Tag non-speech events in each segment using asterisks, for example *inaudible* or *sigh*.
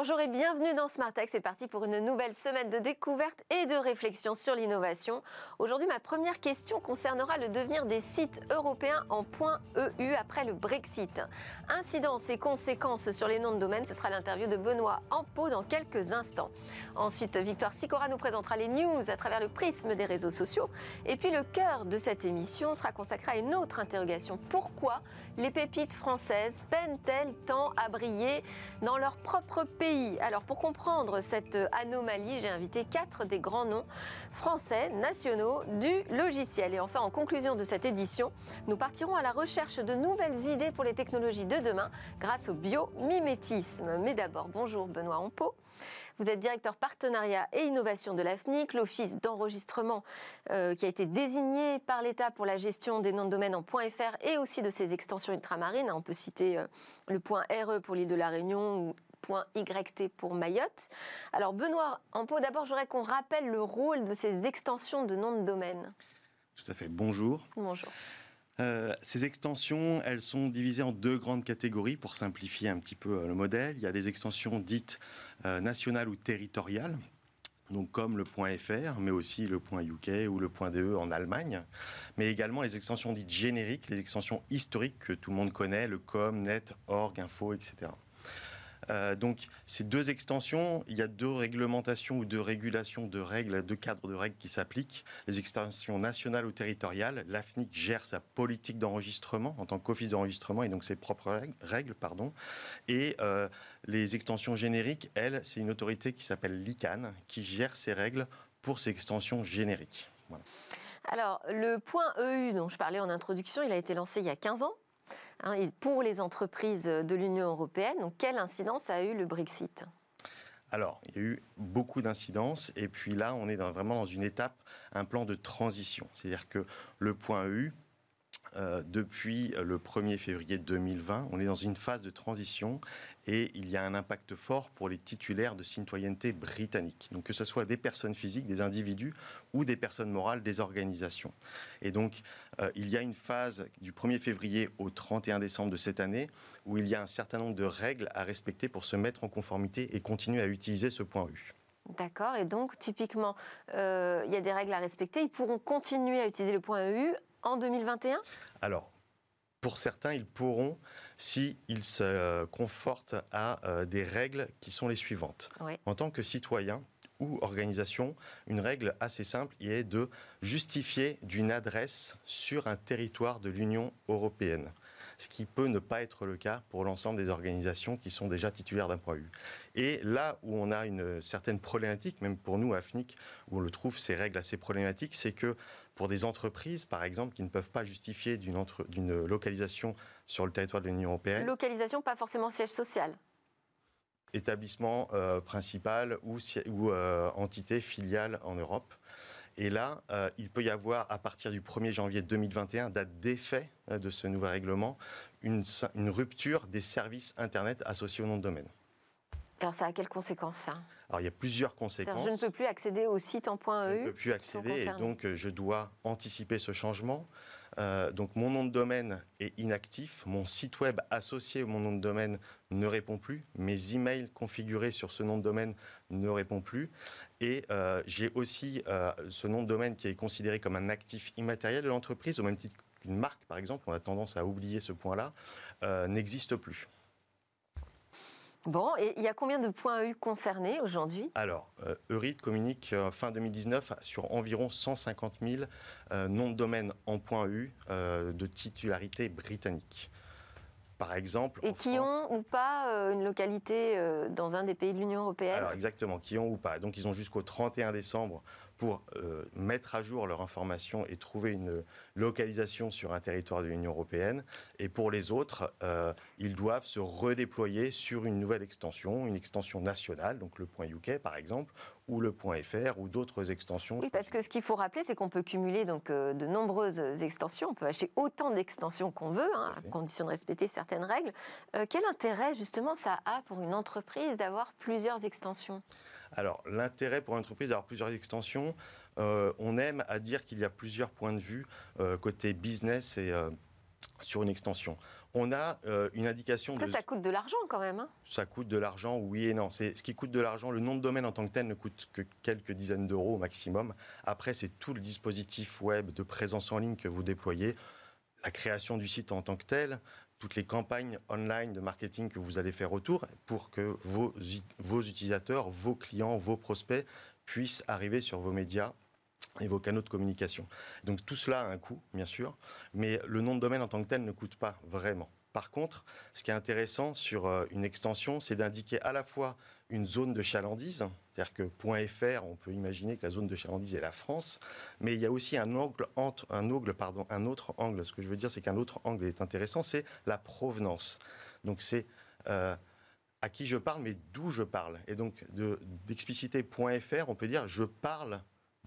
Bonjour et bienvenue dans Smart Tech. C'est parti pour une nouvelle semaine de découverte et de réflexion sur l'innovation. Aujourd'hui, ma première question concernera le devenir des sites européens en .eu après le Brexit. Incidences et conséquences sur les noms de domaine, ce sera l'interview de Benoît Ampo dans quelques instants. Ensuite, Victoire Sicora nous présentera les news à travers le prisme des réseaux sociaux. Et puis le cœur de cette émission sera consacré à une autre interrogation. Pourquoi les pépites françaises peinent-elles tant à briller dans leur propre pays? Alors pour comprendre cette anomalie, j'ai invité quatre des grands noms français nationaux du logiciel. Et enfin, en conclusion de cette édition, nous partirons à la recherche de nouvelles idées pour les technologies de demain grâce au biomimétisme. Mais d'abord, bonjour Benoît Ampo. Vous êtes directeur partenariat et innovation de l'AFNIC, l'office d'enregistrement euh, qui a été désigné par l'État pour la gestion des noms de domaine en .fr et aussi de ses extensions ultramarines. On peut citer euh, le point .re pour l'île de la Réunion ou YT pour Mayotte. Alors Benoît Ampo, d'abord je voudrais qu'on rappelle le rôle de ces extensions de nom de domaine. Tout à fait. Bonjour. Bonjour. Euh, ces extensions, elles sont divisées en deux grandes catégories pour simplifier un petit peu euh, le modèle. Il y a des extensions dites euh, nationales ou territoriales, donc comme le .fr, mais aussi le .uk ou le .de en Allemagne, mais également les extensions dites génériques, les extensions historiques que tout le monde connaît, le com, net, org, info, etc. Euh, donc ces deux extensions, il y a deux réglementations ou deux régulations de règles, deux cadres de règles qui s'appliquent. Les extensions nationales ou territoriales, l'AFNIC gère sa politique d'enregistrement en tant qu'office d'enregistrement et donc ses propres règles. Et euh, les extensions génériques, elles, c'est une autorité qui s'appelle l'ICANN qui gère ces règles pour ces extensions génériques. Alors, le point EU dont je parlais en introduction, il a été lancé il y a 15 ans. Hein, pour les entreprises de l'Union européenne. Quelle incidence a eu le Brexit? Alors, il y a eu beaucoup d'incidences, et puis là, on est vraiment dans une étape, un plan de transition. C'est-à-dire que le point EU, euh, depuis le 1er février 2020, on est dans une phase de transition et il y a un impact fort pour les titulaires de citoyenneté britannique. Donc que ce soit des personnes physiques, des individus ou des personnes morales, des organisations. Et donc euh, il y a une phase du 1er février au 31 décembre de cette année où il y a un certain nombre de règles à respecter pour se mettre en conformité et continuer à utiliser ce point U. D'accord, et donc typiquement, euh, il y a des règles à respecter. Ils pourront continuer à utiliser le point EU en 2021 Alors, pour certains, ils pourront s'ils se confortent à euh, des règles qui sont les suivantes. En tant que citoyen ou organisation, une règle assez simple est de justifier d'une adresse sur un territoire de l'Union européenne ce qui peut ne pas être le cas pour l'ensemble des organisations qui sont déjà titulaires d'un point U. Et là où on a une certaine problématique, même pour nous, AFNIC, où on le trouve, ces règles assez problématiques, c'est que pour des entreprises, par exemple, qui ne peuvent pas justifier d'une localisation sur le territoire de l'Union européenne. Localisation, pas forcément siège social établissement euh, principal ou, ou euh, entité filiale en Europe. Et là, euh, il peut y avoir, à partir du 1er janvier 2021, date d'effet de ce nouveau règlement, une, une rupture des services Internet associés au nom de domaine. Alors ça a quelles conséquences ça? Alors il y a plusieurs conséquences. Je ne peux plus accéder au site en point EU. Je ne peux plus accéder et donc euh, je dois anticiper ce changement. Euh, donc mon nom de domaine est inactif, mon site web associé au mon nom de domaine ne répond plus, mes emails configurés sur ce nom de domaine ne répondent plus, et euh, j'ai aussi ce nom de domaine qui est considéré comme un actif immatériel de l'entreprise, au même titre qu'une marque par exemple, on a tendance à oublier ce point-là, n'existe plus. Bon, et il y a combien de points EU concernés aujourd'hui? Alors, euh, Eurid communique euh, fin 2019 sur environ 150 000 euh, noms de domaine en points EU de titularité britannique. Par exemple. Et qui ont ou pas une localité dans un des pays de l'Union européenne? Alors, exactement, qui ont ou pas. Donc, ils ont jusqu'au 31 décembre pour euh, mettre à jour leur information et trouver une localisation sur un territoire de l'Union européenne. Et pour les autres, euh, ils doivent se redéployer sur une nouvelle extension, une extension nationale, donc le point UK par exemple, ou le point .fr ou d'autres extensions. Oui, parce que ce qu'il faut rappeler, c'est qu'on peut cumuler donc euh, de nombreuses extensions. On peut acheter autant d'extensions qu'on veut, hein, à condition de respecter certaines règles. quel intérêt justement ça a pour une entreprise d'avoir plusieurs extensions? Alors, l'intérêt pour une entreprise d'avoir plusieurs extensions, euh, on aime à dire qu'il y a plusieurs points de vue euh, côté business et euh, sur une extension. On a une indication. Parce que ça coûte de l'argent quand même. Hein. ça coûte de l'argent, oui et non. C'est ce qui coûte de l'argent. Le nom de domaine en tant que tel ne coûte que quelques dizaines d'euros au maximum. Après, c'est tout le dispositif web de présence en ligne que vous déployez, la création du site en tant que tel, toutes les campagnes online de marketing que vous allez faire autour pour que vos, vos utilisateurs, vos clients, vos prospects puissent arriver sur vos médias et vos canaux de communication. Donc tout cela a un coût, bien sûr, mais le nom de domaine en tant que tel ne coûte pas vraiment. Par contre, ce qui est intéressant sur euh, une extension, c'est d'indiquer à la fois une zone de chalandise, c'est-à-dire que .fr, on peut imaginer que la zone de chalandise est la France, mais il y a aussi un angle, entre, un, angle pardon, un autre angle. Ce que je veux dire, c'est qu'un autre angle est intéressant, c'est la provenance. Donc c'est euh, à qui je parle, mais d'où je parle. Et donc d'expliciter .fr, on peut dire je parle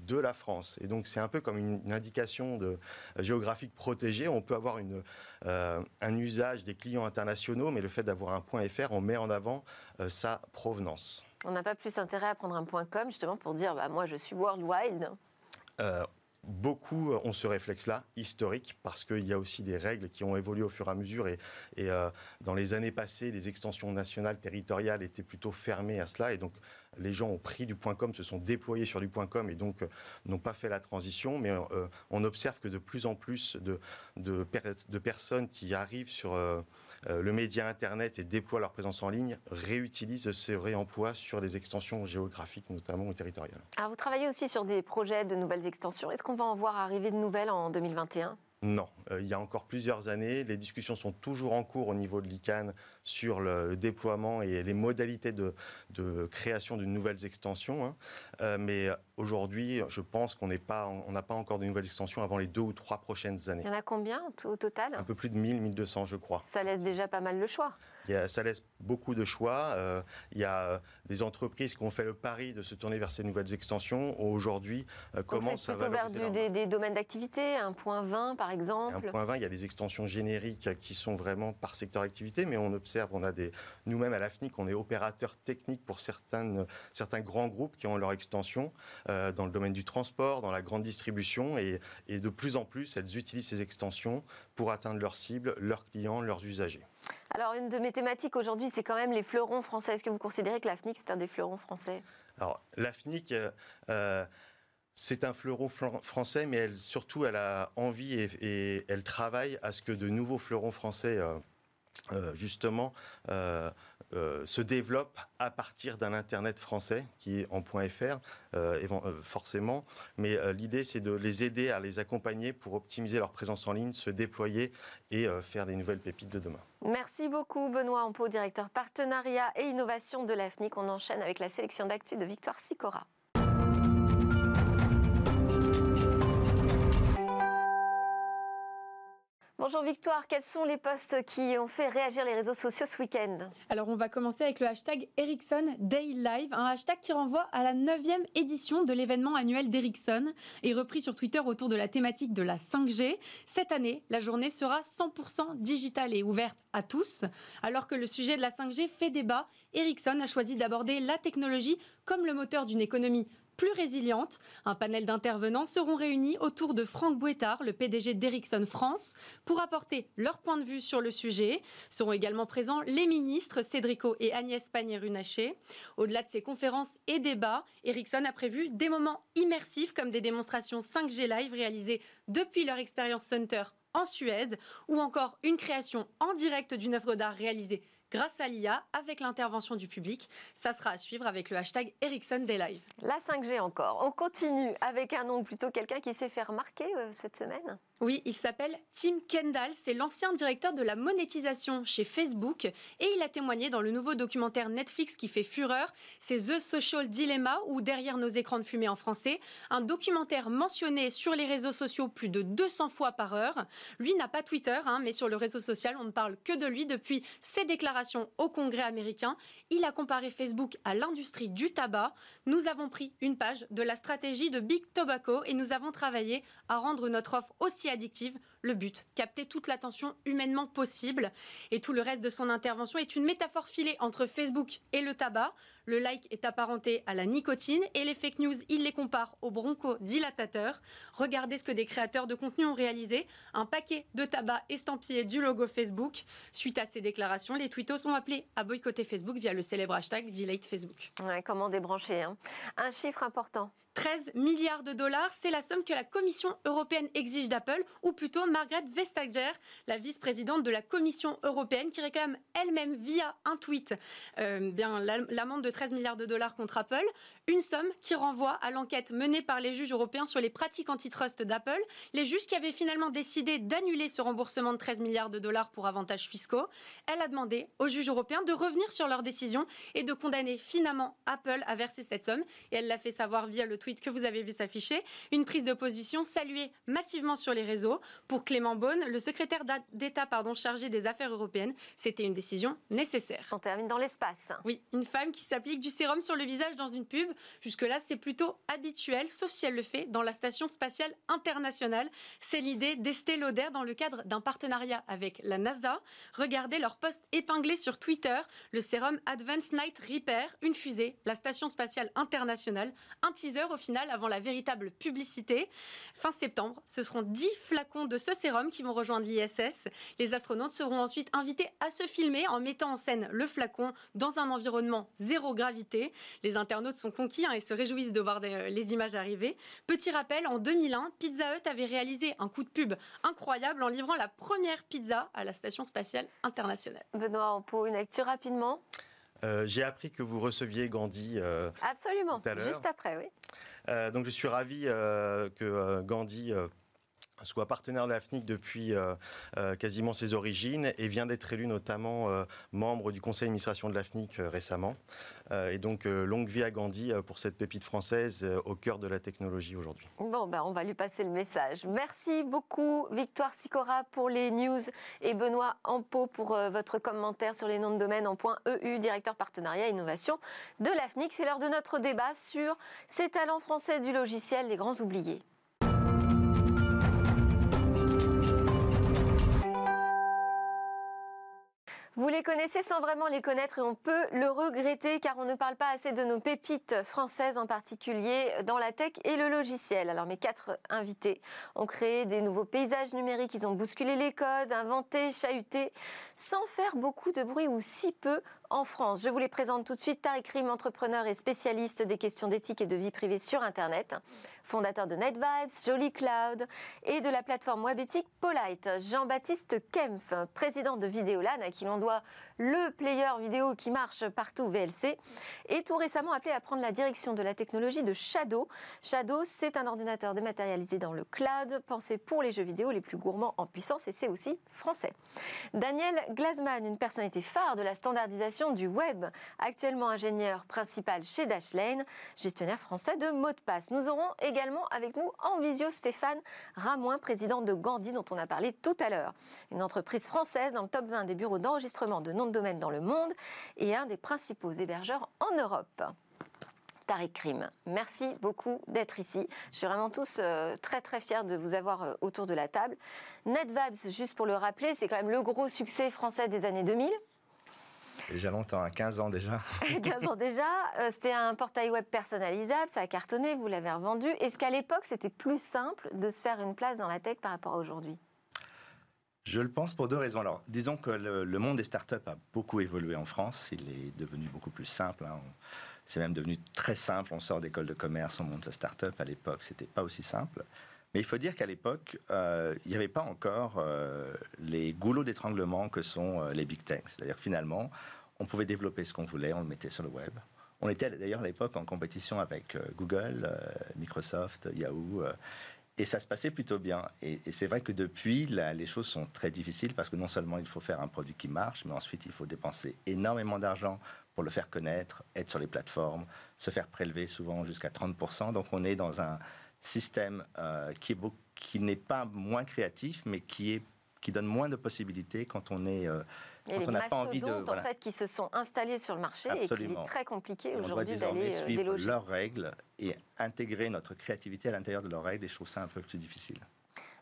de la France. Et donc c'est un peu comme une, indication de, euh, géographique protégée. On peut avoir une, euh, un usage des clients internationaux, mais le fait d'avoir un point .fr, on met en avant euh, sa provenance. On n'a pas plus intérêt à prendre un point .com justement pour dire bah, moi je suis worldwide Beaucoup ont ce réflexe-là, historique, parce qu'il y a aussi des règles qui ont évolué au fur et à mesure. Et, dans les années passées, les extensions nationales, territoriales étaient plutôt fermées à cela. Et donc, les gens ont pris du .com, se sont déployés sur du .com et donc euh, n'ont pas fait la transition. Mais euh, on observe que de plus en plus de, personnes qui arrivent sur euh, le média Internet et déploient leur présence en ligne réutilisent ces réemplois sur des extensions géographiques notamment territoriales. Alors vous travaillez aussi sur des projets de nouvelles extensions. Est-ce qu'on va en voir arriver de nouvelles en 2021 non, il y a encore plusieurs années. Les discussions sont toujours en cours au niveau de l'ICANN sur le, déploiement et les modalités de, création d'une nouvelle extension. Hein. Euh, mais aujourd'hui, je pense qu'on n'a pas, pas encore de nouvelles extensions avant les deux ou trois prochaines années. Il y en a combien au total? Un peu plus de 1000, 1200, je crois. Ça laisse déjà pas mal le choix. Ça laisse beaucoup de choix. Euh, il y a euh, des entreprises qui ont fait le pari de se tourner vers ces nouvelles extensions. Aujourd'hui, commencent à vers des, des, domaines d'activité, un point 20 par exemple. Un point 20, il y a des extensions génériques qui sont vraiment par secteur d'activité, mais on observe on a des, nous-mêmes à l'AFNIC, on est opérateur technique pour certains grands groupes qui ont leur extension euh, dans le domaine du transport, dans la grande distribution, et, de plus en plus, elles utilisent ces extensions pour atteindre leurs cibles, leurs clients, leurs usagers. Alors, une de mes thématiques aujourd'hui, c'est quand même les fleurons français. Est-ce que vous considérez que l'AFNIC, c'est un des fleurons français? Alors, l'AFNIC... Euh, c'est un fleuron français, mais elle, surtout, elle a envie et, elle travaille à ce que de nouveaux fleurons français euh, euh, justement euh, euh, se développe à partir d'un Internet français qui est en .fr, forcément. Mais l'idée, c'est de les aider à les accompagner pour optimiser leur présence en ligne, se déployer et faire des nouvelles pépites de demain. Merci beaucoup, Benoît Ampo, directeur partenariat et innovation de l'AFNIC. On enchaîne avec la sélection d'actu de Victoire Sicora. Bonjour Victoire, quels sont les posts qui ont fait réagir les réseaux sociaux ce week-end? Alors on va commencer avec le hashtag Ericsson Day Live, un hashtag qui renvoie à la 9e édition de l'événement annuel d'Ericsson et repris sur Twitter autour de la thématique de la 5G. Cette année, la journée sera 100% digitale et ouverte à tous. Alors que le sujet de la 5G fait débat, Ericsson a choisi d'aborder la technologie comme le moteur d'une économie plus résiliente. Un panel d'intervenants seront réunis autour de Franck Bouettard, le PDG d'Ericsson France, pour apporter leur point de vue sur le sujet. Seront également présents les ministres Cédrico et Agnès Pannier-Runacher. Au-delà de ces conférences et débats, Ericsson a prévu des moments immersifs comme des démonstrations 5G live réalisées depuis leur expérience Center en Suède ou encore une création en direct d'une œuvre d'art réalisée grâce à l'IA avec l'intervention du public. Ça sera à suivre avec le hashtag Ericsson Live. La 5G encore. On continue avec un nom plutôt quelqu'un qui s'est fait remarquer euh, cette semaine. Oui, il s'appelle Tim Kendall. C'est l'ancien directeur de la monétisation chez Facebook et il a témoigné dans le nouveau documentaire Netflix qui fait fureur. C'est The Social Dilemma ou Derrière nos écrans de fumée en français. Un documentaire mentionné sur les réseaux sociaux plus de 200 fois par heure. Lui n'a pas Twitter, hein, mais sur le réseau social, on ne parle que de lui depuis ses déclarations au Congrès américain. Il a comparé Facebook à l'industrie du tabac. Nous avons pris une page de la stratégie de Big Tobacco et nous avons travaillé à rendre notre offre aussi addictive. Le but, capter toute l'attention humainement possible. Et tout le reste de son intervention est une métaphore filée entre Facebook et le tabac. Le like est apparenté à la nicotine et les fake news, il les compare aux bronchodilatateurs. Regardez ce que des créateurs de contenu ont réalisé. Un paquet de tabac estampillé du logo Facebook. Suite à ces déclarations, les tweetos ont appelé à boycotter Facebook via le célèbre hashtag Delete Facebook. comment débrancher hein. Un chiffre important. 13 milliards de dollars, c'est la somme que la Commission européenne exige d'Apple, ou plutôt Margaret Vestager, la vice-présidente de la Commission européenne, qui réclame elle-même via un tweet euh, l'amende de 13 milliards de dollars contre Apple, une somme qui renvoie à l'enquête menée par les juges européens sur les pratiques antitrust d'Apple, les juges qui avaient finalement décidé d'annuler ce remboursement de 13 milliards de dollars pour avantages fiscaux. Elle a demandé aux juges européens de revenir sur leur décision et de condamner finalement Apple à verser cette somme, et elle l'a fait savoir via le tweet que vous avez vu s'afficher, une prise de position saluée massivement sur les réseaux. Pour Clément Beaune, le secrétaire d'État pardon, chargé des affaires européennes, c'était une décision nécessaire. On termine dans l'espace. Oui, une femme qui s'applique du sérum sur le visage dans une pub. Jusque-là, c'est plutôt habituel, sauf si elle le fait dans la Station spatiale internationale. C'est l'idée d'Estée Lauder dans le cadre d'un partenariat avec la NASA. Regardez leur post épinglé sur Twitter, le sérum Advanced Night Repair, une fusée, la Station spatiale internationale, un teaser au final avant la véritable publicité. Fin septembre, ce seront 10 flacons de ce sérum qui vont rejoindre l'ISS. Les astronautes seront ensuite invités à se filmer en mettant en scène le flacon dans un environnement zéro gravité. Les internautes sont conquis hein, et se réjouissent de voir les images arriver. Petit rappel, en 2001, Pizza Hut avait réalisé un coup de pub incroyable en livrant la première pizza à la Station spatiale internationale. Benoît pour une actu rapidement. Euh, j'ai appris que vous receviez Gandhi. Euh, Absolument, juste après, oui. Euh, donc je suis ravi euh, que euh, Gandhi soit partenaire de l'AFNIC depuis quasiment ses origines et vient d'être élu notamment membre du conseil d'administration de l'AFNIC récemment. et donc longue vie à Gandhi pour cette pépite française au cœur de la technologie aujourd'hui. Bon, ben, on va lui passer le message. Merci beaucoup Victoire Sicora pour les news et Benoît Ampo pour votre commentaire sur les noms de domaine en point EU, directeur partenariat innovation de l'AFNIC. C'est l'heure de notre débat sur ces talents français du logiciel, les grands oubliés. Vous les connaissez sans vraiment les connaître et on peut le regretter car on ne parle pas assez de nos pépites françaises en particulier dans la tech et le logiciel. Alors mes quatre invités ont créé des nouveaux paysages numériques, ils ont bousculé les codes, inventé, chahuté, sans faire beaucoup de bruit ou si peu en France. Je vous les présente tout de suite. Tariq Rim, entrepreneur et spécialiste des questions d'éthique et de vie privée sur Internet, fondateur de NetVibes, Jolly Cloud et de la plateforme web éthique Polite. Jean-Baptiste Kempf, président de Vidéolan, à qui l'on doit le player vidéo qui marche partout VLC, et tout récemment appelé à prendre la direction de la technologie de Shadow. Shadow, c'est un ordinateur dématérialisé dans le cloud, pensé pour les jeux vidéo les plus gourmands en puissance, et c'est aussi français. Daniel Glasman, une personnalité phare de la standardisation du web, actuellement ingénieur principal chez Dashlane, gestionnaire français de mots de passe. Nous aurons également avec nous en visio Stéphane Ramoin, président de Gandhi, dont on a parlé tout à l'heure. Une entreprise française dans le top 20 des bureaux d'enregistrement de noms de domaine dans le monde et un des principaux hébergeurs en Europe. Tariq Krim, merci beaucoup d'être ici. Je suis vraiment tous euh, très très fiers de vous avoir euh, autour de la table. NetVibes, juste pour le rappeler, c'est quand même le gros succès français des années 2000. Déjà longtemps, 15 hein, ans déjà. *laughs* 15 ans déjà. Euh, c'était un portail web personnalisable, ça a cartonné, vous l'avez revendu. Est-ce qu'à l'époque, c'était plus simple de se faire une place dans la tech par rapport à aujourd'hui? Je le pense pour deux raisons. Alors, disons que le, monde des startups a beaucoup évolué en France. Il est devenu beaucoup plus simple. Hein. C'est même devenu très simple. On sort d'école de commerce, on monte sa startup. À l'époque, c'était pas aussi simple. Mais il faut dire qu'à l'époque, euh, il n'y avait pas encore euh, les goulots d'étranglement que sont euh, les big techs. C'est-à-dire que finalement, on pouvait développer ce qu'on voulait, on le mettait sur le web. On était d'ailleurs à l'époque en compétition avec Google, Microsoft, Yahoo. Et ça se passait plutôt bien. Et, c'est vrai que depuis, les choses sont très difficiles parce que non seulement il faut faire un produit qui marche, mais ensuite il faut dépenser énormément d'argent pour le faire connaître, être sur les plateformes, se faire prélever souvent jusqu'à 30%. Donc on est dans un système euh, qui, est qui n'est pas moins créatif, mais qui donne moins de possibilités quand on est... Euh, et les mastodontes en fait, qui se sont installés sur le marché et qu'il est très compliqué aujourd'hui d'aller euh, déloger. leurs règles et intégrer notre créativité à l'intérieur de leurs règles, et je trouve ça un peu plus difficile.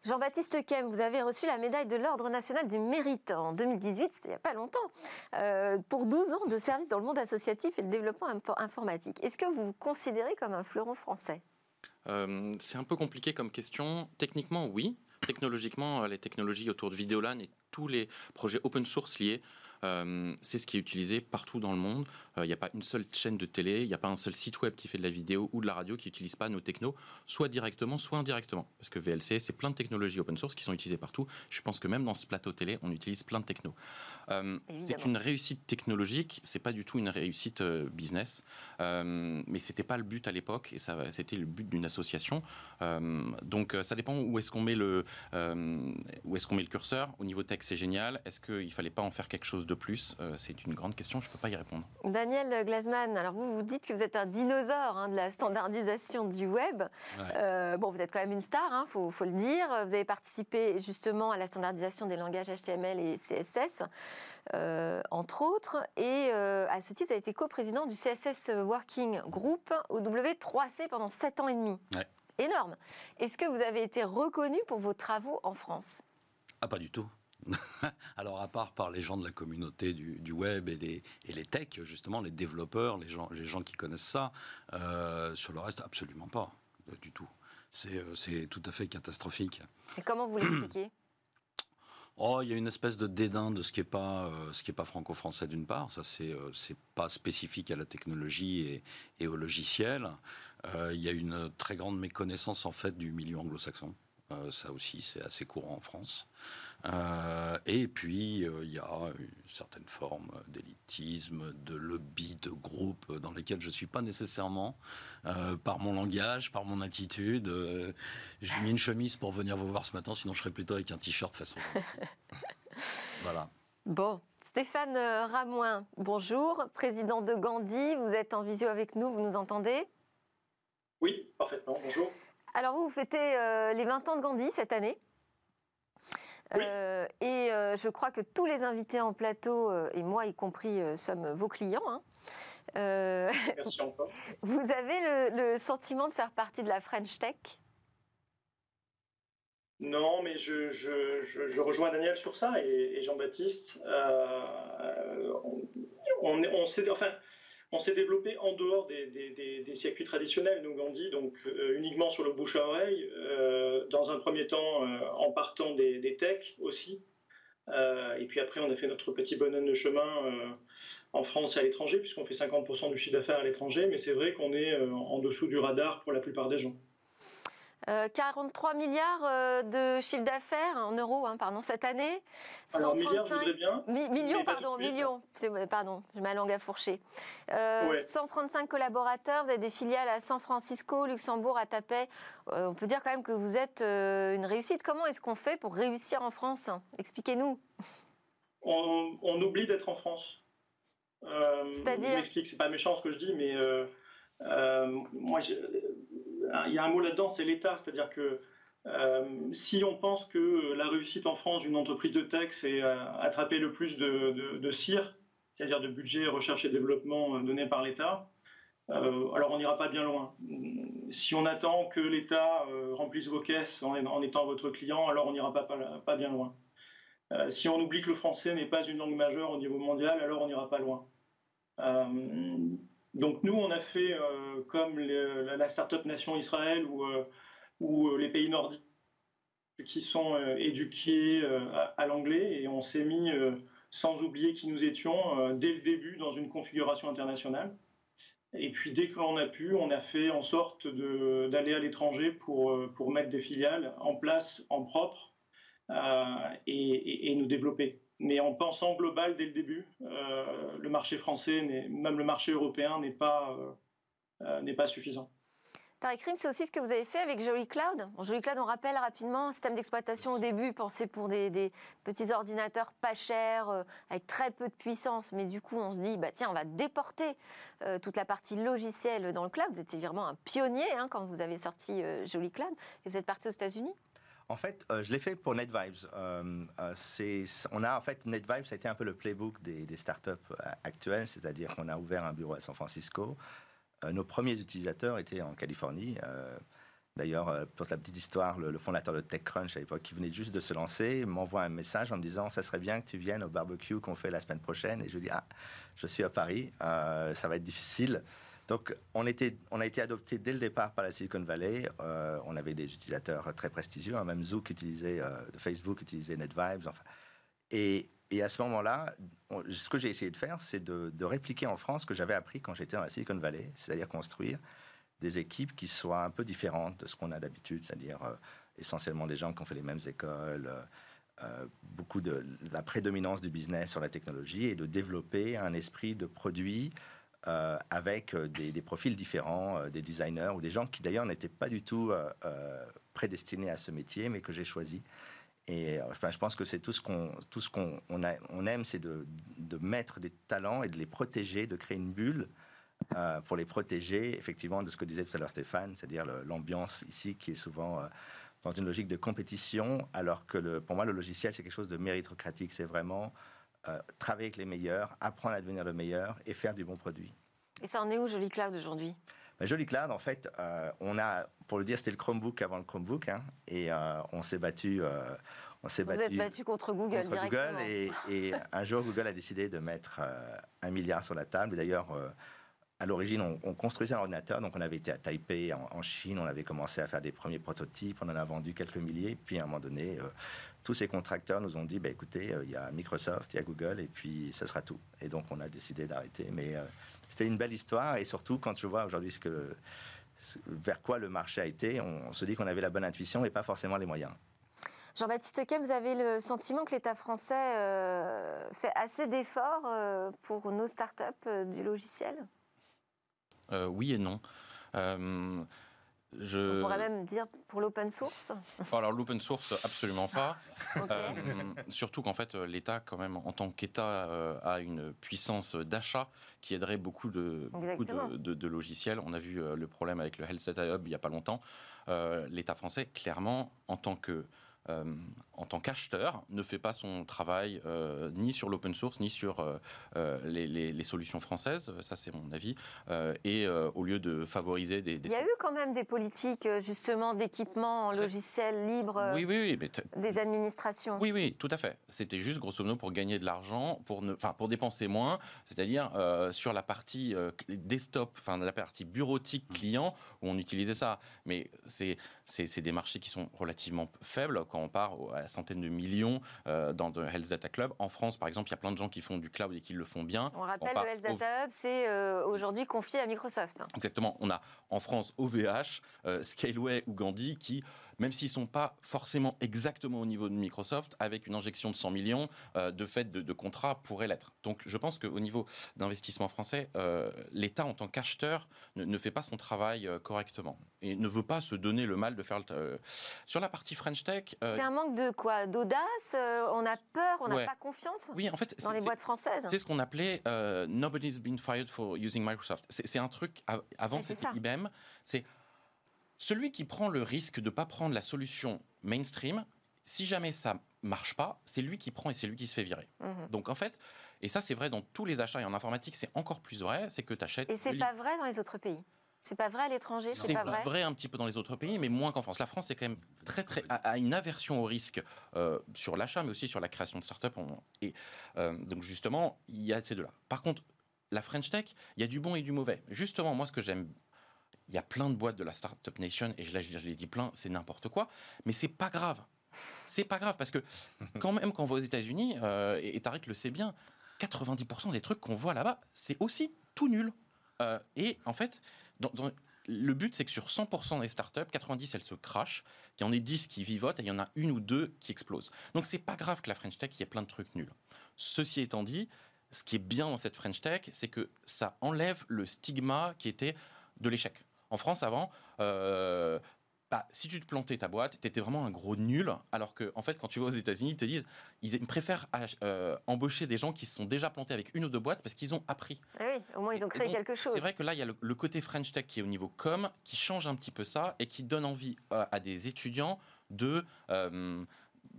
Jean-Baptiste Kem, vous avez reçu la médaille de l'Ordre national du mérite en 2018, c'était il n'y a pas longtemps, euh, pour 12 ans de service dans le monde associatif et le développement informatique. Est-ce que vous vous considérez comme un fleuron français? Euh, C'est un peu compliqué comme question. Techniquement, oui. Technologiquement, les technologies autour de Vidéolan et tous les projets open source liés euh, c'est ce qui est utilisé partout dans le monde. Il euh, n'y a pas une seule chaîne de télé, il n'y a pas un seul site web qui fait de la vidéo ou de la radio qui n'utilise pas nos technos, soit directement, soit indirectement. Parce que VLC, c'est plein de technologies open source qui sont utilisées partout. Je pense que même dans ce plateau télé, on utilise plein de technos. Euh, c'est une réussite technologique, c'est pas du tout une réussite business. mais c'était pas le but à l'époque et ça, c'était le but d'une association. donc ça dépend où est-ce qu'on met le, où est-ce qu'on met le curseur. Au niveau tech, c'est génial. Est-ce qu'il fallait pas en faire quelque chose de plus? Euh, C'est une grande question, je ne peux pas y répondre. Daniel Glasman, alors vous, vous dites que vous êtes un dinosaure hein, de la standardisation du web. Euh, bon, vous êtes quand même une star, il hein, faut, le dire. Vous avez participé justement à la standardisation des langages HTML et CSS, euh, entre autres. Et à ce titre, vous avez été coprésident du CSS Working Group au W3C pendant 7 ans et demi. Énorme. Est-ce que vous avez été reconnu pour vos travaux en France? Ah, pas du tout. *laughs* Alors, à part par les gens de la communauté du, web et les, et les techs, justement, les développeurs, les gens, les gens qui connaissent ça, euh, sur le reste, absolument pas, euh, du tout. Euh, c'est tout à fait catastrophique. Et comment vous l'expliquez? *clears throat* Oh, il y a une espèce de dédain de ce qui n'est pas, ce qui est pas franco-français d'une part. Ça, c'est c'est pas spécifique à la technologie et, et au logiciel. il y a une très grande méconnaissance en fait du milieu anglo-saxon. Ça aussi, c'est assez courant en France. Euh, et puis, euh, il y a une certaine forme d'élitisme, de lobby, de groupe dans lesquels je ne suis pas nécessairement, euh, par mon langage, par mon attitude. J'ai mis une chemise pour venir vous voir ce matin, sinon je serais plutôt avec un t-shirt façon. *laughs* voilà. Bon, Stéphane Ramoin, bonjour, président de Gandhi. Vous êtes en visio avec nous, vous nous entendez? Oui, parfaitement, bonjour. Alors vous, vous fêtez les 20 ans de Gandhi cette année. Euh, et euh, je crois que tous les invités en plateau, euh, et moi y compris, sommes vos clients. Hein. *laughs* Merci encore. Vous avez le, sentiment de faire partie de la French Tech? Non, mais je, je, rejoins Daniel sur ça et, Jean-Baptiste. on, on, on enfin, on s'est développé en dehors des, circuits traditionnels, nous Gandhi, donc euh, uniquement sur le bouche à oreille, euh, dans un premier temps euh, en partant des, techs aussi. et puis après, on a fait notre petit bonhomme de chemin en France et à l'étranger, puisqu'on fait 50% du chiffre d'affaires à l'étranger, mais c'est vrai qu'on est en dessous du radar pour la plupart des gens. 43 euh, milliards euh, de chiffre d'affaires en euros, hein, pardon, cette année. 135 bien, millions, pardon, millions. Pardon, j'ai ma langue à fourcher. 135 euh, collaborateurs. Vous avez des filiales à San Francisco, Luxembourg, à Tapet. on peut dire quand même que vous êtes une réussite. Comment est-ce qu'on fait pour réussir en France? Expliquez-nous. On, oublie d'être en France. C'est-à-dire Je m'explique, c'est pas méchant ce que je dis, mais moi, il y a un mot là-dedans, c'est l'État. C'est-à-dire que euh, si on pense que la réussite en France d'une entreprise de tech, c'est euh, attraper le plus de, de, CIR, c'est-à-dire de budget recherche et développement euh, donné par l'État, alors on n'ira pas bien loin. Si on attend que l'État remplisse vos caisses en, étant votre client, alors on n'ira pas, pas, bien loin. si on oublie que le français n'est pas une langue majeure au niveau mondial, alors on n'ira pas loin. Donc nous, on a fait euh, comme la start-up nation Israël ou, euh, euh, les pays nordiques qui sont éduqués à, l'anglais et on s'est mis, sans oublier qui nous étions, dès le début dans une configuration internationale. Et puis dès que a pu, on a fait en sorte d'aller à l'étranger pour, mettre des filiales en place en propre et nous développer mais en pensant global dès le début. Euh, le marché français, même le marché européen, n'est pas, euh, euh, n'est pas suffisant. Tariq Rim, c'est aussi ce que vous avez fait avec Jolly Cloud. Jolly Cloud, on rappelle rapidement, système d'exploitation au début pensé pour des, petits ordinateurs pas chers, avec très peu de puissance. Mais du coup, on se dit, bah, tiens, on va déporter toute la partie logicielle dans le cloud. Vous étiez vraiment un pionnier hein, quand vous avez sorti Jolly Cloud. Et vous êtes parti aux États-Unis en fait, euh, je l'ai fait pour NetVibes. Euh, euh, on a en fait NetVibes, ça a été un peu le playbook des, startups actuelles, c'est-à-dire qu'on a ouvert un bureau à San Francisco. nos premiers utilisateurs étaient en Californie. D'ailleurs, pour la petite histoire, le, fondateur de TechCrunch à l'époque, qui venait juste de se lancer, m'envoie un message en me disant Ça serait bien que tu viennes au barbecue qu'on fait la semaine prochaine. Et je lui dis Ah, je suis à Paris, ça va être difficile. Donc, on, a été adopté dès le départ par la Silicon Valley. Euh, on avait des utilisateurs très prestigieux, hein, même Zook utilisait, Facebook utilisait NetVibes. Enfin. Et, à ce moment-là, ce que j'ai essayé de faire, c'est de, répliquer en France ce que j'avais appris quand j'étais dans la Silicon Valley, c'est-à-dire construire des équipes qui soient un peu différentes de ce qu'on a d'habitude, c'est-à-dire euh, essentiellement des gens qui ont fait les mêmes écoles, euh, euh, beaucoup de la prédominance du business sur la technologie et de développer un esprit de produit avec des, profils différents, des designers ou des gens qui d'ailleurs n'étaient pas du tout prédestinés à ce métier, mais que j'ai choisi. Et je pense que c'est tout ce qu'on ce qu'on on, aime, c'est de, mettre des talents et de les protéger, de créer une bulle euh, pour les protéger, effectivement, de ce que disait tout à l'heure Stéphane, c'est-à-dire l'ambiance ici qui est souvent euh, dans une logique de compétition, alors que pour moi, le logiciel, c'est quelque chose de méritocratique. C'est vraiment euh, travailler avec les meilleurs, apprendre à devenir le meilleur et faire du bon produit. Et ça en est où, Joli Cloud, aujourd'hui ben, Joli Cloud, en fait, on a, pour le dire, c'était le Chromebook avant le Chromebook, hein, et on s'est battu. on s'est Vous battu, êtes battu contre Google contre directement. Google et, et, un jour, Google a décidé de mettre un milliard sur la table. D'ailleurs, à l'origine, on, construisait un ordinateur, donc on avait été à Taipei, en, Chine, on avait commencé à faire des premiers prototypes, on en a vendu quelques milliers, puis à un moment donné, euh, tous ces contracteurs nous ont dit, bah, écoutez, euh, il y a Microsoft, il y a Google, et puis ça sera tout. Et donc on a décidé d'arrêter. Mais euh, c'était une belle histoire, et surtout quand je vois aujourd'hui ce que, vers quoi le marché a été, on, se dit qu'on avait la bonne intuition et pas forcément les moyens. Jean-Baptiste Kem, vous avez le sentiment que l'État français fait assez d'efforts pour nos startups du logiciel? Euh, oui et non. Euh, je... On pourrait même dire pour l'open source Alors l'open source, absolument pas. *laughs* Euh, surtout qu'en fait, l'État, quand même, en tant qu'État, a une puissance d'achat qui aiderait beaucoup, de, de, logiciels. On a vu le problème avec le Health Data Hub il n'y a pas longtemps. L'État français, clairement, en tant que euh, en tant qu'acheteur, ne fait pas son travail euh, ni sur l'open source, ni sur euh, les, solutions françaises. Ça, c'est mon avis. et au lieu de favoriser des, Il y a eu quand même des politiques, justement, d'équipement en logiciel libre oui, oui, oui, des administrations. Oui, oui, tout à fait. C'était juste, grosso modo, pour gagner de l'argent, pour, ne... enfin, pour dépenser moins, c'est-à-dire sur la partie desktop, enfin, la partie bureautique mmh. client, où on utilisait ça. Mais c'est des marchés qui sont relativement faibles quand on part à centaines de millions euh, dans le Health Data Club. En France, par exemple, il y a plein de gens qui font du cloud et qui le font bien. On rappelle, le Health Data Hub, c'est euh, aujourd'hui confié à Microsoft. Exactement. On a en France OVH, euh, Scaleway ou Gandhi qui même s'ils ne sont pas forcément exactement au niveau de Microsoft, avec une injection de 100 millions euh, de fait de, contrats pourrait l'être. Donc je pense qu'au niveau d'investissement français, euh, l'État en tant qu'acheteur ne, fait pas son travail euh, correctement et ne veut pas se donner le mal de faire le... Sur la partie French Tech... C'est un manque de quoi? D'audace On a peur On n'a pas confiance? Oui, en fait, dans les boîtes françaises. C'est ce qu'on appelait Nobody's been fired for using Microsoft. C'est un truc, avant c'était IBM, c'est celui qui prend le risque de ne pas prendre la solution mainstream, si jamais ça marche pas, c'est lui qui prend et c'est lui qui se fait virer. Mhm. Donc en fait, et ça c'est vrai dans tous les achats et en informatique, c'est encore plus vrai, c'est que tu achètes. Et c'est pas vrai dans les autres pays. C'est pas vrai à l'étranger, c'est pas vrai. vrai un petit peu dans les autres pays, mais moins qu'en France. La France est quand même très très a, une aversion au risque euh, sur l'achat, mais aussi sur la création de start-up. et euh, donc justement, il y a ces deux-là. Par contre, la French Tech, il y a du bon et du mauvais. Justement, moi, ce que j'aime il y a plein de boîtes de la Startup Nation, et là je l'ai dit plein, c'est n'importe quoi, mais c'est pas grave. C'est pas grave, parce que *laughs* quand même, quand on va aux États-Unis, euh, et, Tariq le sait bien, 90% des trucs qu'on voit là-bas, c'est aussi tout nul. Euh, et en fait, le but, c'est que sur 100% des startups, 90 elles se crachent, il y en a 10 qui vivotent et il y en a une ou deux qui explosent. Donc c'est pas grave que la French Tech, il y ait plein de trucs nuls. Ceci étant dit, ce qui est bien dans cette French Tech, c'est que ça enlève le stigma qui était de l'échec. En France, avant, euh, bah, si tu te plantais ta boîte, tu étais vraiment un gros nul. Alors que, en fait, quand tu vas aux États-Unis, ils te disent, ils préfèrent euh, embaucher des gens qui se sont déjà plantés avec une ou deux boîtes parce qu'ils ont appris. Ah oui, au moins ils ont créé quelque chose. C'est vrai que là, il y a le, côté French Tech qui est au niveau com, qui change un petit peu ça et qui donne envie euh, à des étudiants de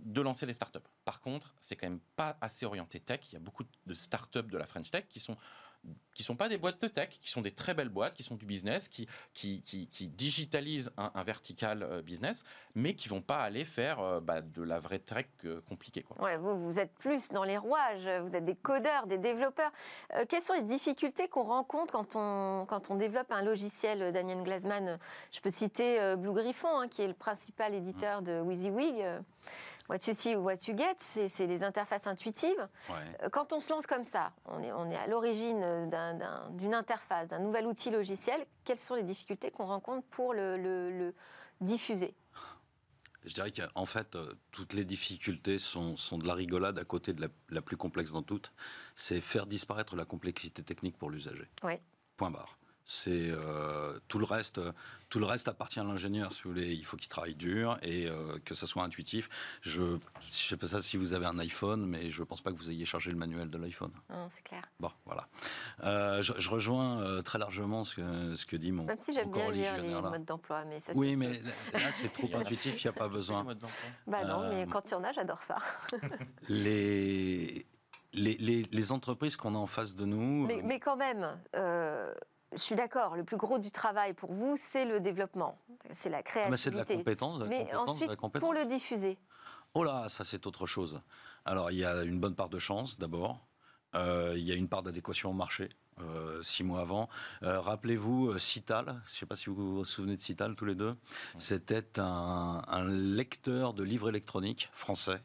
de lancer les startups. Par contre, c'est quand même pas assez orienté tech. Il y a beaucoup de startups de la French Tech qui sont qui sont pas des boîtes de tech, qui sont des très belles boîtes, qui sont du business, qui, qui, qui, digitalisent un, vertical euh, business, mais qui vont pas aller faire euh, bah, de la vraie tech euh, compliquée. Quoi. Ouais, vous, vous êtes plus dans les rouages, vous êtes des codeurs, des développeurs. quelles sont les difficultés qu'on rencontre quand on, quand on développe un logiciel Daniel Glasman, je peux citer Blue Griffon, hein, qui est le principal éditeur de WYSIWYG. What you see ou what you get, c'est les interfaces intuitives. Euh, quand on se lance comme ça, on est, on est à l'origine d'une interface, d'un nouvel outil logiciel, quelles sont les difficultés qu'on rencontre pour le, diffuser? Je dirais qu'en fait, euh, toutes les difficultés sont, sont, de la rigolade à côté de la, la plus complexe dans toutes. C'est faire disparaître la complexité technique pour l'usager. Point barre. C'est euh, tout le reste. Tout le reste appartient à l'ingénieur. Si vous voulez, il faut qu'il travaille dur et euh, que ça soit intuitif. Je ne sais pas ça si vous avez un iPhone, mais je ne pense pas que vous ayez chargé le manuel de l'iPhone. C'est clair. Bon, voilà. Euh, je, rejoins très largement ce que, ce que dit mon. Même si j'aime bien lire les modes d'emploi, mais ça. Oui, mais là, c'est trop *laughs* intuitif. Il n'y a pas besoin. Bah non, mais quand il y en a, j'adore ça. *laughs* les les, les, entreprises qu'on a en face de nous. Mais, mais quand même, je suis d'accord, le plus gros du travail pour vous, c'est le développement, c'est la créativité. Mais c'est de la compétence, de la Mais ensuite, pour le diffuser Oh là, ça c'est autre chose. Alors il y a une bonne part de chance d'abord, euh, il y a une part d'adéquation au marché. Euh, six mois avant. Euh, rappelez-vous Cital, je ne sais pas si vous vous souvenez de Cital tous les deux, c'était un, un, lecteur de livres électroniques français,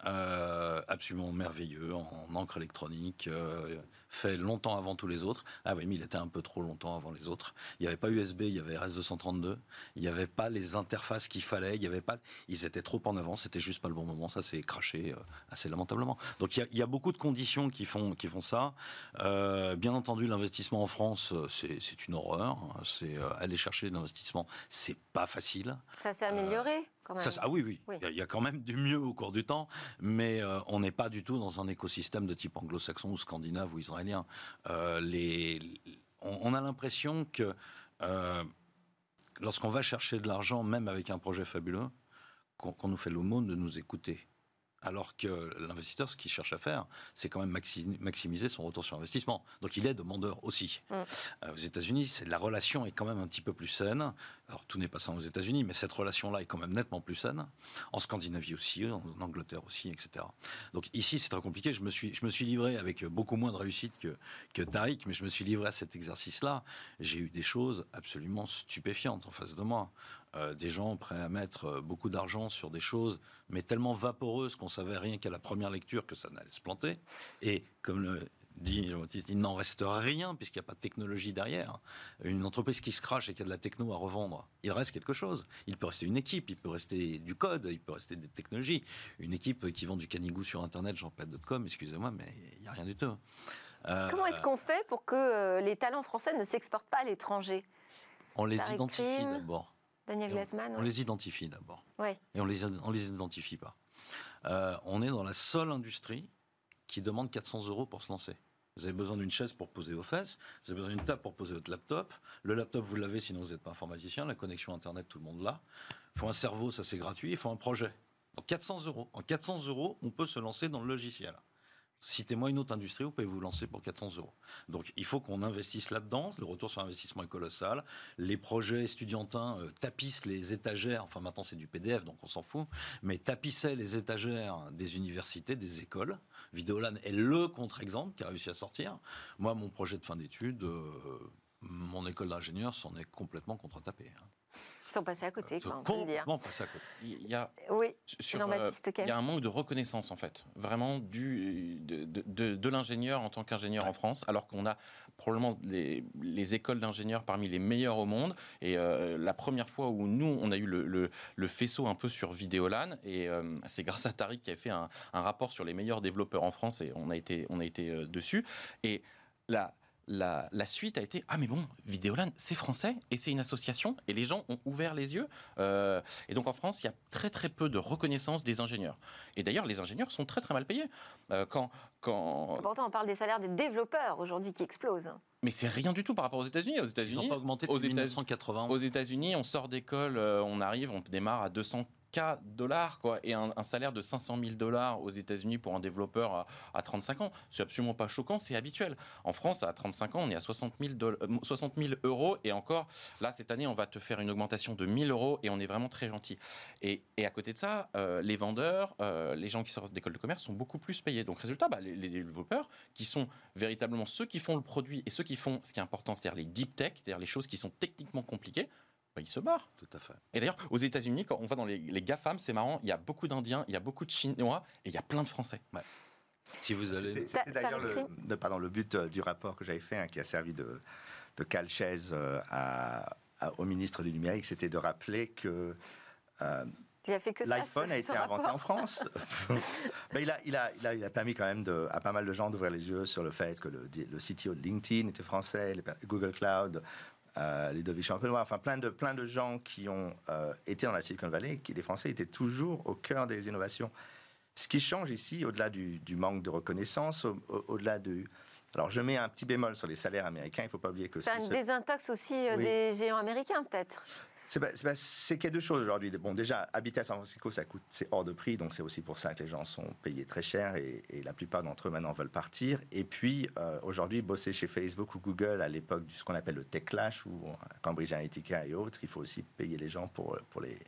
absolument merveilleux, en encre électronique, fait longtemps avant tous les autres. Ah oui, mais il était un peu trop longtemps avant les autres. Il n'y avait pas USB, il y avait RS232. Il n'y avait pas les interfaces qu'il fallait. Il y avait pas. Ils étaient trop en avance. C'était juste pas le bon moment. Ça s'est craché euh, assez lamentablement. Donc il y, a, beaucoup de conditions qui font qui font ça. Euh, bien entendu, l'investissement en France, euh, c'est une horreur. C'est aller chercher de l'investissement, c'est pas facile. Ça s'est amélioré. Quand même. ah oui, oui, Il, y a, quand même du mieux au cours du temps, mais on n'est pas du tout dans un écosystème de type anglo-saxon ou scandinave ou israélien euh, les, on, a l'impression que euh, lorsqu'on va chercher de l'argent, même avec un projet fabuleux, qu'on nous fait l'aumône de nous écouter. Alors que l'investisseur, ce qu'il cherche à faire, c'est quand même maximiser son retour sur investissement. Donc il est demandeur aussi. Mm. Euh, aux États-Unis, la relation est quand même un petit peu plus saine. Alors tout n'est pas ça aux États-Unis, mais cette relation-là est quand même nettement plus saine. En Scandinavie aussi, en Angleterre aussi, etc. Donc ici, c'est très compliqué. Je me suis, je me suis livré avec beaucoup moins de réussite que, que Tariq, mais je me suis livré à cet exercice-là. J'ai eu des choses absolument stupéfiantes en face de moi. Euh, des gens prêts à mettre euh, beaucoup d'argent sur des choses, mais tellement vaporeuses qu'on savait rien qu'à la première lecture que ça n'allait se planter. Et comme le dit il n'en reste rien puisqu'il n'y a pas de technologie derrière. Une entreprise qui se crache et qui a de la techno à revendre, il reste quelque chose. Il peut rester une équipe, il peut rester du code, il peut rester des technologies. Une équipe qui vend du canigou sur Internet, j'en com excusez-moi, mais il n'y a rien du tout. Euh, Comment est-ce qu'on fait pour que les talents français ne s'exportent pas à l'étranger? On les identifie d'abord. Daniel Glassman On, les identifie d'abord. Ouais. Et on les, on les identifie pas. Euh, on est dans la seule industrie qui demande 400 euros pour se lancer. Vous avez besoin d'une chaise pour poser vos fesses, vous avez besoin d'une table pour poser votre laptop. Le laptop, vous l'avez, sinon vous n'êtes pas informaticien. La connexion Internet, tout le monde l'a. Il faut un cerveau, ça c'est gratuit. Il faut un projet. Donc 400 euros. En 400 euros, on peut se lancer dans le logiciel. Citez-moi une autre industrie, vous pouvez vous lancer pour 400 euros. Donc il faut qu'on investisse là-dedans. Le retour sur investissement est colossal. Les projets estudiantins euh, tapissent les étagères. Enfin maintenant c'est du PDF, donc on s'en fout. Mais tapissaient les étagères des universités, des écoles. Vidéolan est le contre-exemple qui a réussi à sortir. Moi, mon projet de fin d'études, euh, mon école d'ingénieur s'en est complètement contre-tapé. Hein sont passés à côté, quoi, on peut dire. passés à côté. Il y a, oui, Jean-Baptiste Il y a un manque de reconnaissance, en fait, vraiment du, de, de, de, l'ingénieur en tant qu'ingénieur en France, alors qu'on a probablement les, les écoles d'ingénieurs parmi les meilleures au monde. Et euh, la première fois où nous, on a eu le, le, faisceau un peu sur Vidéolan, et euh, c'est grâce à Tariq qui a fait un, un, rapport sur les meilleurs développeurs en France, et on a été, on a été euh, dessus. Et là, la, suite a été ah mais bon Vidéolan c'est français et c'est une association et les gens ont ouvert les yeux euh, et donc en France il y a très très peu de reconnaissance des ingénieurs et d'ailleurs les ingénieurs sont très très mal payés euh, quand quand pourtant on parle des salaires des développeurs aujourd'hui qui explosent mais c'est rien du tout par rapport aux États-Unis. Aux États-Unis, ils n'ont pas augmenté aux 1980. Aux États-Unis, on sort d'école, euh, on arrive, on démarre à 200 K dollars, quoi, et un, salaire de 500 000 dollars aux États-Unis pour un développeur à, 35 ans. C'est absolument pas choquant, c'est habituel. En France, à 35 ans, on est à 60 000, 60 000 euros, et encore, là, cette année, on va te faire une augmentation de 1000 euros, et on est vraiment très gentil. Et, à côté de ça, euh, les vendeurs, euh, les gens qui sortent d'école de commerce sont beaucoup plus payés. Donc, résultat, bah, les, développeurs, qui sont véritablement ceux qui font le produit et ceux qui font ce qui est important, c'est-à-dire les deep tech, c'est-à-dire les choses qui sont techniquement compliquées, ils se barrent. Tout à fait. Et d'ailleurs, aux États-Unis, quand on va dans les, les GAFAM, c'est marrant, il y a beaucoup d'Indiens, il y a beaucoup de Chinois et il y a plein de Français. Si vous allez. C'était d'ailleurs le, pardon, le but euh, du rapport que j'avais fait, hein, qui a servi de, de calchaise euh, à, au ministre du numérique, c'était de rappeler que. Euh, L'iPhone a été inventé en France. *laughs* Ben, il, a, il, a, il, a, il, a, permis quand même de, à pas mal de gens d'ouvrir les yeux sur le fait que le, le CTO de LinkedIn était français, Google Cloud euh, Ludovic Champenois, enfin plein de, plein de gens qui ont euh, été dans la Silicon Valley, qui les Français étaient toujours au cœur des innovations. Ce qui change ici, au-delà du, manque de reconnaissance, au-delà du... Alors je mets un petit bémol sur les salaires américains, il ne faut pas oublier que... C'est un désintox aussi euh, des géants américains peut-être c'est qu'il y a deux choses aujourd'hui. Bon, déjà, habiter à San Francisco, ça coûte, c'est hors de prix, donc c'est aussi pour ça que les gens sont payés très cher et, la plupart d'entre eux maintenant veulent partir. Et puis, euh, aujourd'hui, bosser chez Facebook ou Google à l'époque de ce qu'on appelle le tech clash ou Cambridge Analytica et autres, il faut aussi payer les gens pour, les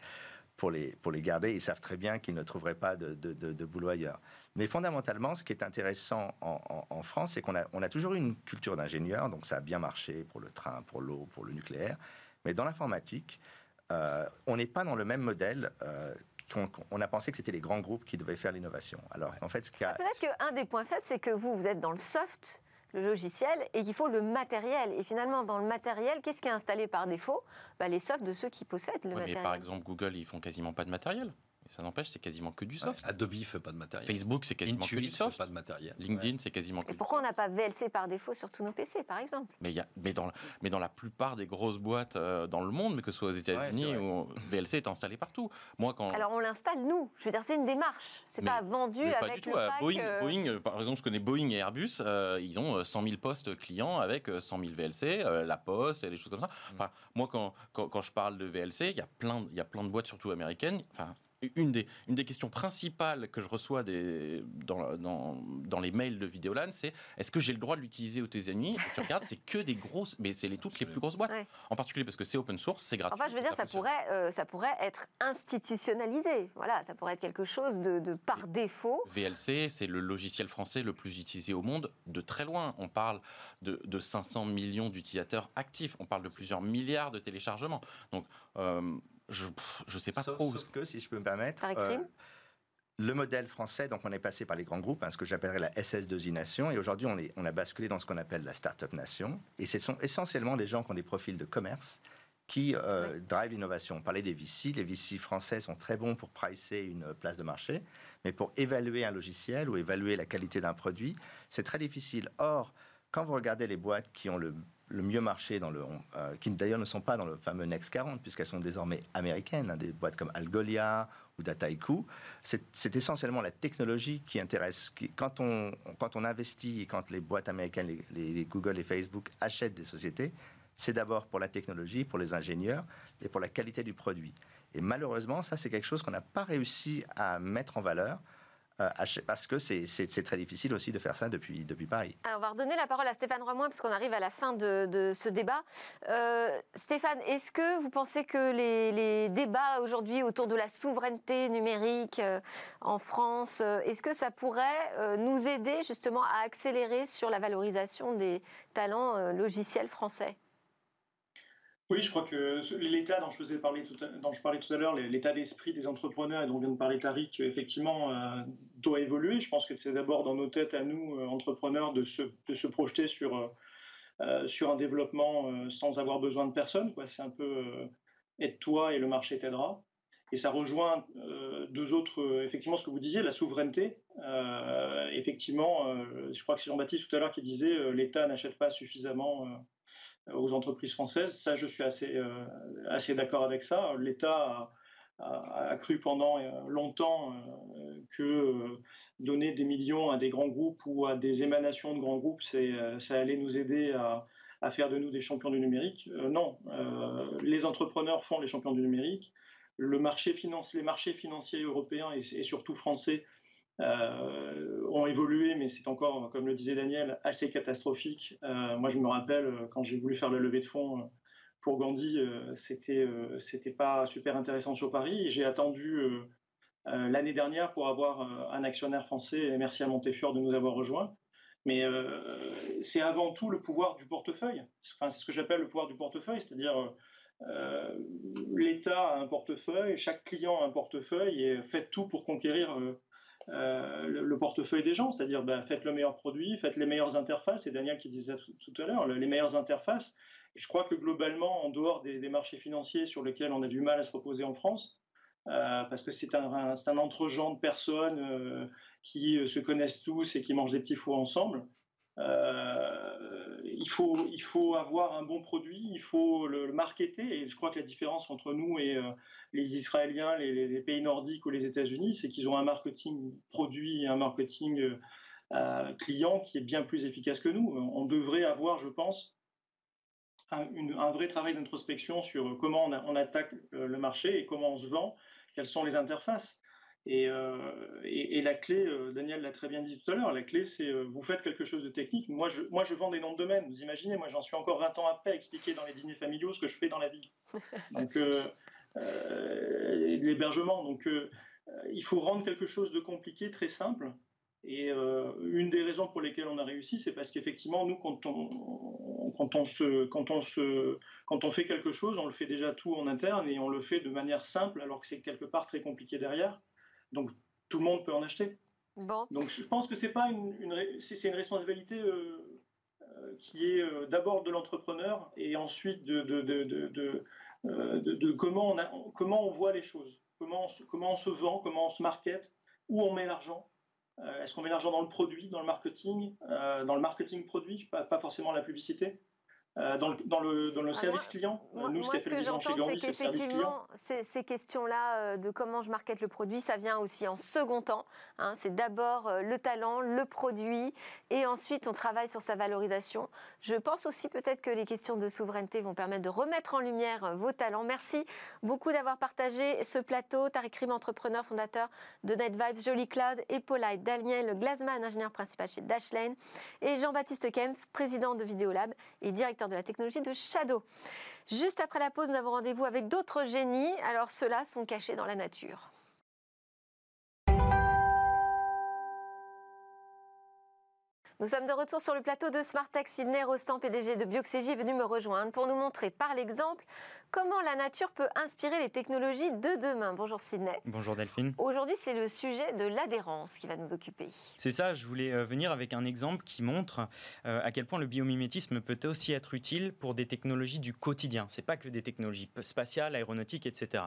pour les, pour les garder. Ils savent très bien qu'ils ne trouveraient pas de, de, de, boulot ailleurs. Mais fondamentalement, ce qui est intéressant en, en, France, c'est qu'on a, on a toujours eu une culture d'ingénieur, donc ça a bien marché pour le train, pour l'eau, pour le nucléaire. Mais dans l'informatique, euh, on n'est pas dans le même modèle. Euh, on, a pensé que c'était les grands groupes qui devaient faire l'innovation. Alors, en fait, ce a... peut-être qu'un des points faibles, c'est que vous, vous êtes dans le soft, le logiciel, et qu'il faut le matériel. Et finalement, dans le matériel, qu'est-ce qui est installé par défaut? Bah, Les softs de ceux qui possèdent le matériel. Mais par exemple, Google, ils font quasiment pas de matériel ça n'empêche, c'est quasiment que du soft. Adobe fait pas de matériel. Facebook, c'est quasiment que du soft. pas de matériel. LinkedIn, c'est quasiment que Et pourquoi on n'a pas VLC par défaut sur tous nos PC, par exemple? Mais, y a, mais, dans, mais dans la plupart des grosses boîtes euh, dans le monde, mais que ce soit aux États-Unis, ou VLC est installé partout. Moi, quand... Alors on l'installe, nous. Je veux dire, c'est une démarche. C'est pas vendu avec pas du tout. Le pack, Boeing, euh, Boeing, par exemple, je connais Boeing et Airbus, euh, ils ont 100 000 postes clients avec 100 000 VLC, la Poste et des choses comme ça. Mm. Moi, quand, quand, quand, je parle de VLC, il y, a plein, il y a plein de boîtes, surtout américaines. Enfin, une des, une des questions principales que je reçois des, dans, dans, dans, les mails de Vidéolan, c'est est-ce que j'ai le droit de l'utiliser aux amis Tu regardes, c'est que des grosses, mais c'est les, toutes les plus grosses boîtes. En particulier parce que c'est open source, c'est gratuit. Enfin, je veux dire, ça, pourrait, euh, ça pourrait être institutionnalisé. Voilà, ça pourrait être quelque chose de, de par défaut. VLC, c'est le logiciel français le plus utilisé au monde de très loin. On parle de, de 500 millions d'utilisateurs actifs. On parle de plusieurs milliards de téléchargements. Donc, euh, je ne sais pas trop. Sauf que, si je peux me permettre, euh, le modèle français, donc on est passé par les grands groupes, hein, ce que j'appellerais la SS2I Nation, et aujourd'hui on, on a basculé dans ce qu'on appelle la Startup Nation, et ce sont essentiellement des gens qui ont des profils de commerce qui euh, drivent l'innovation. On parlait des VC, les VC français sont très bons pour pricer une place de marché, mais pour évaluer un logiciel ou évaluer la qualité d'un produit, c'est très difficile. Or, quand vous regardez les boîtes qui ont le le mieux marché, dans le, euh, qui d'ailleurs ne sont pas dans le fameux Next 40, puisqu'elles sont désormais américaines, hein, des boîtes comme Algolia ou Dataiku. C'est essentiellement la technologie qui intéresse. Quand, on, quand on investit et quand les boîtes américaines, les, Google et Facebook achètent des sociétés, c'est d'abord pour la technologie, pour les ingénieurs et pour la qualité du produit. Et malheureusement, ça, c'est quelque chose qu'on n'a pas réussi à mettre en valeur. Euh, parce que c'est très difficile aussi de faire ça depuis, Paris. on va redonner la parole à Stéphane Remoin, puisqu'on arrive à la fin de, ce débat. Euh, Stéphane, est-ce que vous pensez que les, débats aujourd'hui autour de la souveraineté numérique euh, en France, est-ce que ça pourrait nous aider justement à accélérer sur la valorisation des talents logiciels français? Oui, je crois que l'état dont je dont je parlais tout à l'heure, l'état d'esprit des entrepreneurs et dont vient de parler Tariq, effectivement, euh, doit évoluer. Je pense que c'est d'abord dans nos têtes à nous, euh, entrepreneurs, de se, projeter sur, euh, sur un développement sans avoir besoin de personne. C'est un peu aide-toi et le marché t'aidera. Et ça rejoint deux autres, effectivement, ce que vous disiez, la souveraineté. effectivement, je crois que c'est Jean-Baptiste tout à l'heure qui disait l'État n'achète pas suffisamment aux entreprises françaises. Ça, je suis assez, euh, assez d'accord avec ça. L'État a, cru pendant euh, longtemps euh, que donner des millions à des grands groupes ou à des émanations de grands groupes, ça allait nous aider à, faire de nous des champions du numérique. non, les entrepreneurs font les champions du numérique. les marchés financiers européens et, surtout français ont évolué, mais c'est encore, comme le disait Daniel, assez catastrophique. moi, je me rappelle quand j'ai voulu faire la levée de fonds pour Gandhi, c'était c'était pas super intéressant sur Paris. J'ai attendu l'année dernière pour avoir un actionnaire français. Et merci à Montefiore de nous avoir rejoints. Mais c'est avant tout le pouvoir du portefeuille. Enfin, c'est ce que j'appelle le pouvoir du portefeuille, c'est-à-dire euh, l'État a un portefeuille, chaque client a un portefeuille et faites tout pour conquérir euh, euh, le, portefeuille des gens, c'est-à-dire bah, faites le meilleur produit, faites les meilleures interfaces, et Daniel qui disait tout, à l'heure, les meilleures interfaces. je crois que globalement, en dehors des, marchés financiers sur lesquels on a du mal à se reposer en France, parce que c'est un, entre-gens de personnes qui se connaissent tous et qui mangent des petits fours ensemble, il faut, il faut avoir un bon produit, il faut le, marketer. Et je crois que la différence entre nous et euh, les Israéliens, les, pays nordiques ou les États-Unis, c'est qu'ils ont un marketing produit un marketing euh, euh, client qui est bien plus efficace que nous. On devrait avoir, je pense, un, vrai travail d'introspection sur comment on, attaque le marché et comment on se vend, quelles sont les interfaces. Euh, et, et, la clé, euh, Daniel l'a très bien dit tout à l'heure, la clé c'est euh, vous faites quelque chose de technique. Moi je, moi je vends des noms de domaine, vous imaginez, moi j'en suis encore 20 ans après à expliquer dans les dîners familiaux ce que je fais dans la vie. *laughs* Donc l'hébergement. Donc il faut rendre quelque chose de compliqué très simple. Et une des raisons pour lesquelles on a réussi, c'est parce qu'effectivement, nous, quand on, quand, on se, quand, on se, quand on fait quelque chose, on le fait déjà tout en interne et on le fait de manière simple, alors que c'est quelque part très compliqué derrière. Donc tout le monde peut en acheter. Bon. Donc je pense que c'est pas une, c'est une responsabilité euh, euh, qui est euh, d'abord de l'entrepreneur et ensuite de, de, de, comment, on a, comment on voit les choses, comment on, se, comment on se vend, comment on se market, où on met l'argent. Est-ce qu'on met l'argent dans le produit, dans le marketing, dans le marketing produit, pas, pas forcément la publicité euh, dans, le, dans, le, dans le, service client. Moi, nous, ce, ce que j'entends, c'est qu'effectivement, ces, ces questions-là euh, de comment je market le produit, ça vient aussi en second temps. Hein. c'est d'abord euh, le talent, le produit, et ensuite on travaille sur sa valorisation. Je pense aussi peut-être que les questions de souveraineté vont permettre de remettre en lumière vos talents. Merci beaucoup d'avoir partagé ce plateau. Tariq Rim, entrepreneur, fondateur de NetVibes, Jolie Cloud, et Paulite Daniel Glasman, ingénieur principal chez Dashlane, et Jean-Baptiste Kempf, président de Videolab et directeur de la technologie de Shadow. Juste après la pause, nous avons rendez-vous avec d'autres génies. Alors ceux-là sont cachés dans la nature. Nous sommes de retour sur le plateau de Smartech. Sydney Rostand, PDG de Bioxégie, est venu me rejoindre pour nous montrer par l'exemple comment la nature peut inspirer les technologies de demain. Bonjour Sydney. Bonjour Delphine. Aujourd'hui, c'est le sujet de l'adhérence qui va nous occuper. C'est ça, je voulais euh, venir avec un exemple qui montre euh, à quel point le biomimétisme peut aussi être utile pour des technologies du quotidien. C'est pas que des technologies spatiales, aéronautiques, etc.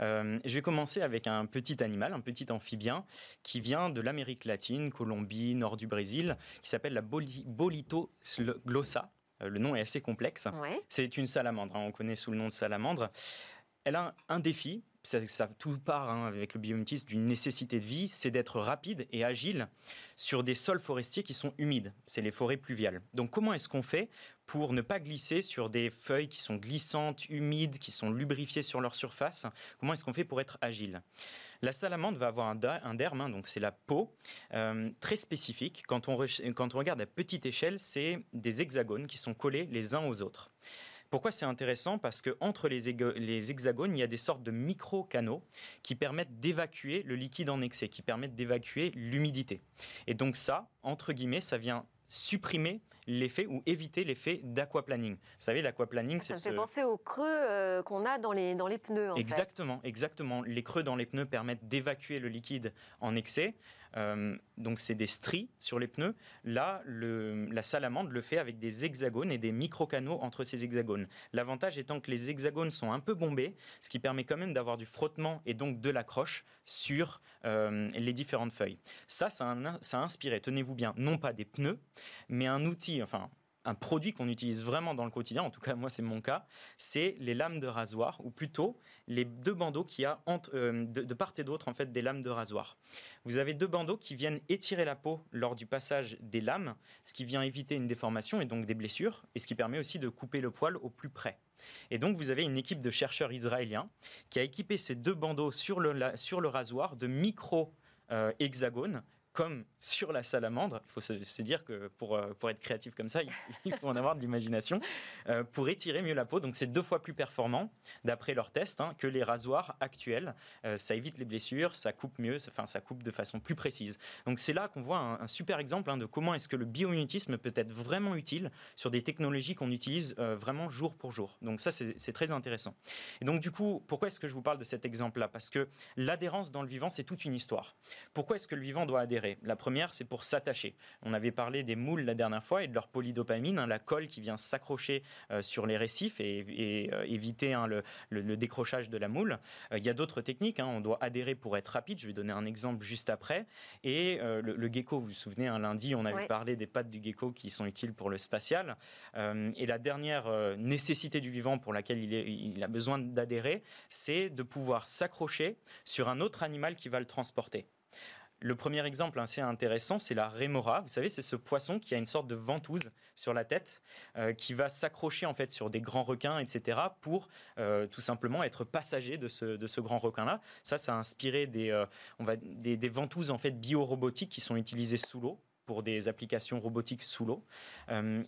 Euh, je vais commencer avec un petit animal, un petit amphibien qui vient de l'Amérique latine, Colombie, nord du Brésil, qui s'appelle la Bolito glossa euh, le nom est assez complexe. C'est une salamandre, hein, on connaît sous le nom de salamandre. Elle a un, défi, ça, tout part hein, avec le biométisme d'une nécessité de vie, c'est d'être rapide et agile sur des sols forestiers qui sont humides. C'est les forêts pluviales. Donc comment est-ce qu'on fait pour ne pas glisser sur des feuilles qui sont glissantes, humides, qui sont lubrifiées sur leur surface Comment est-ce qu'on fait pour être agile? La salamandre va avoir un, derme, hein, donc c'est la peau, euh, très spécifique. Quand on, regarde à petite échelle, c'est des hexagones qui sont collés les uns aux autres. Pourquoi c'est intéressant? Parce qu'entre les, les hexagones, il y a des sortes de micro-canaux qui permettent d'évacuer le liquide en excès, qui permettent d'évacuer l'humidité. Et donc ça, entre guillemets, ça vient supprimer l'effet ou éviter l'effet d'aquaplaning. Vous savez, l'aquaplaning, c'est. Ça me fait penser aux creux euh, qu'on a dans les, dans les pneus. exactement, exactement. Les creux dans les pneus permettent d'évacuer le liquide en excès. Euh, donc c'est des stries sur les pneus. Là, la salamandre le fait avec des hexagones et des micro-canaux entre ces hexagones. L'avantage étant que les hexagones sont un peu bombés, ce qui permet quand même d'avoir du frottement et donc de l'accroche sur euh, les différentes feuilles. Ça, ça a, ça a inspiré, tenez-vous bien, non pas des pneus, mais un outil, enfin un produit qu'on utilise vraiment dans le quotidien, en tout cas moi c'est mon cas, c'est les lames de rasoir, ou plutôt les deux bandeaux qui a euh, de, part et d'autre en fait des lames de rasoir. Vous avez deux bandeaux qui viennent étirer la peau lors du passage des lames, ce qui vient éviter une déformation et donc des blessures, et ce qui permet aussi de couper le poil au plus près. Et donc vous avez une équipe de chercheurs israéliens qui a équipé ces deux bandeaux sur le, sur le rasoir de micro euh, hexagones comme sur la salamandre. Il faut se, dire que pour, euh, pour être créatif comme ça, *laughs* il, faut en avoir de l'imagination, euh, pour étirer mieux la peau. Donc c'est deux fois plus performant, d'après leurs tests, hein, que les rasoirs actuels. Euh, ça évite les blessures, ça coupe mieux, ça, enfin, ça coupe de façon plus précise. Donc c'est là qu'on voit un, super exemple hein, de comment est-ce que le biomimétisme peut être vraiment utile sur des technologies qu'on utilise vraiment jour pour jour. Donc ça, c'est très intéressant. Et donc du coup, pourquoi est-ce que je vous parle de cet exemple-là? Parce que l'adhérence dans le vivant, c'est toute une histoire. Pourquoi est-ce que le vivant doit adhérer? La c'est pour s'attacher. On avait parlé des moules la dernière fois et de leur polydopamine, hein, la colle qui vient s'accrocher euh, sur les récifs et, euh, éviter hein, le, décrochage de la moule. Euh, il y a d'autres techniques. Hein. on doit adhérer pour être rapide. Je vais donner un exemple juste après. Et le, gecko, vous vous souvenez, un lundi, on avait parlé des pattes du gecko qui sont utiles pour le spatial. et la dernière nécessité du vivant pour laquelle il, il a besoin d'adhérer, c'est de pouvoir s'accrocher sur un autre animal qui va le transporter. Le premier exemple assez intéressant, c'est la rémora. Vous savez, c'est ce poisson qui a une sorte de ventouse sur la tête, euh, qui va s'accrocher en fait sur des grands requins, etc., pour euh, tout simplement être passager de ce, grand requin-là. Ça, ça a inspiré des, euh, on va, des, ventouses en fait biorobotiques qui sont utilisées sous l'eau pour des applications robotiques sous l'eau.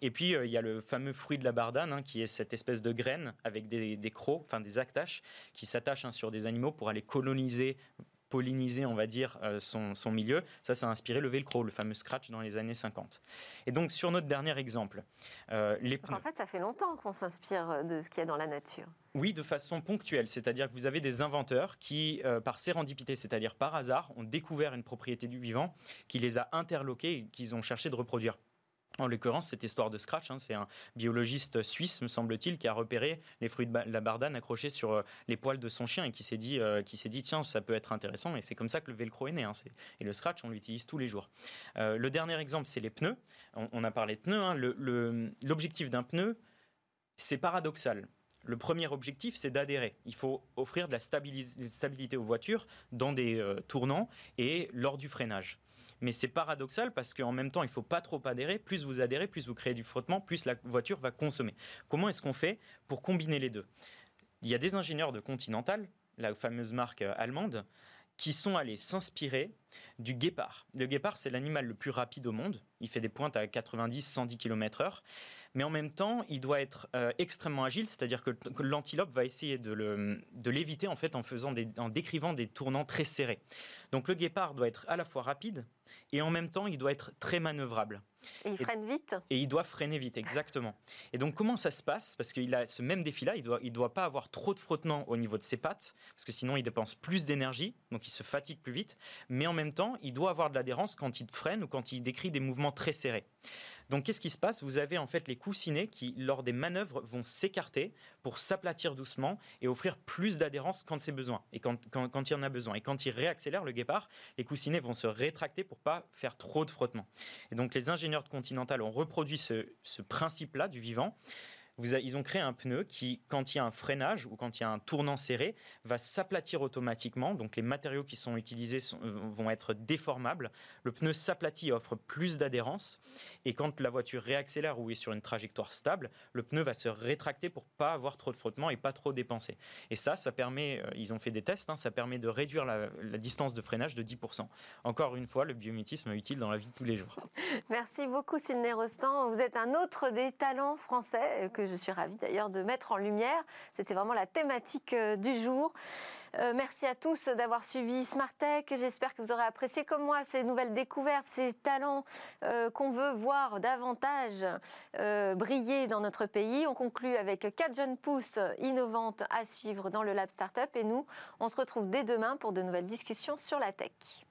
et puis, il y a le fameux fruit de la bardane, hein, qui est cette espèce de graine avec des, des crocs, enfin des actaches, qui s'attachent hein, sur des animaux pour aller coloniser polliniser, on va dire, euh, son, milieu. Ça, ça a inspiré le velcro, le fameux scratch dans les années 50. Et donc, sur notre dernier exemple, euh, les En fait, ça fait longtemps qu'on s'inspire de ce qu'il y a dans la nature. Oui, de façon ponctuelle, c'est-à-dire que vous avez des inventeurs qui, euh, par sérendipité, c'est-à-dire par hasard, ont découvert une propriété du vivant, qui les a interloqués et qu'ils ont cherché de reproduire. En l'occurrence, cette histoire de scratch, hein, c'est un biologiste suisse, me semble-t-il, qui a repéré les fruits de la bardane accrochés sur euh, les poils de son chien et qui s'est dit, euh, dit, tiens, ça peut être intéressant. Et c'est comme ça que le velcro est né. Hein, et le scratch, on l'utilise tous les jours. Euh, le dernier exemple, c'est les pneus. On, a parlé de pneus. Hein. L'objectif d'un pneu, c'est paradoxal. Le premier objectif, c'est d'adhérer. Il faut offrir de la stabilité aux voitures dans des tournants et lors du freinage. Mais c'est paradoxal parce qu'en même temps, il ne faut pas trop adhérer. Plus vous adhérez, plus vous créez du frottement, plus la voiture va consommer. Comment est-ce qu'on fait pour combiner les deux? Il y a des ingénieurs de Continental, la fameuse marque euh, allemande, qui sont allés s'inspirer du guépard. Le guépard, c'est l'animal le plus rapide au monde. Il fait des pointes à 90-110 km/h mais en même temps, il doit être euh, extrêmement agile, c'est-à-dire que, l'antilope va essayer de l'éviter en en décrivant des tournants très serrés. Donc le guépard doit être à la fois rapide et en même temps, il doit être très manœuvrable. Et il freine vite Et il doit freiner vite, exactement. et donc, comment ça se passe? Parce qu'il a ce même défi-là, il ne doit, il doit pas avoir trop de frottement au niveau de ses pattes, parce que sinon, il dépense plus d'énergie, donc il se fatigue plus vite. Mais en même temps, il doit avoir de l'adhérence quand il freine ou quand il décrit des mouvements très serrés. Donc qu'est-ce qui se passe? Vous avez en fait les coussinets qui, lors des manœuvres, vont s'écarter pour s'aplatir doucement et offrir plus d'adhérence quand c'est besoin et quand, il y en a besoin. Et quand il réaccélère le guépard, les coussinets vont se rétracter pour pas faire trop de frottement. Et donc les ingénieurs de Continental ont reproduit ce principe-là du vivant ils ont créé un pneu qui, quand il y a un freinage ou quand il y a un tournant serré, va s'aplatir automatiquement. Donc les matériaux qui sont utilisés euh, vont être déformables. Le pneu s'aplatit offre plus d'adhérence. Et quand la voiture réaccélère ou est sur une trajectoire stable, le pneu va se rétracter pour pas avoir trop de frottement et pas trop dépenser. Et ça, ça permet, euh, ils ont fait des tests, hein, ça permet de réduire la, distance de freinage de 10%. Encore une fois, le biométisme est utile dans la vie de tous les jours. *laughs* Merci beaucoup Sidney Rostand. Vous êtes un autre des talents français que je suis ravie d'ailleurs de mettre en lumière. C'était vraiment la thématique euh, du jour. Euh, merci à tous d'avoir suivi Smart Tech. J'espère que vous aurez apprécié comme moi ces nouvelles découvertes, ces talents euh, qu'on veut voir davantage briller dans notre pays. On conclut avec quatre jeunes pousses innovantes à suivre dans le Lab Startup. Et nous, on se retrouve dès demain pour de nouvelles discussions sur la tech.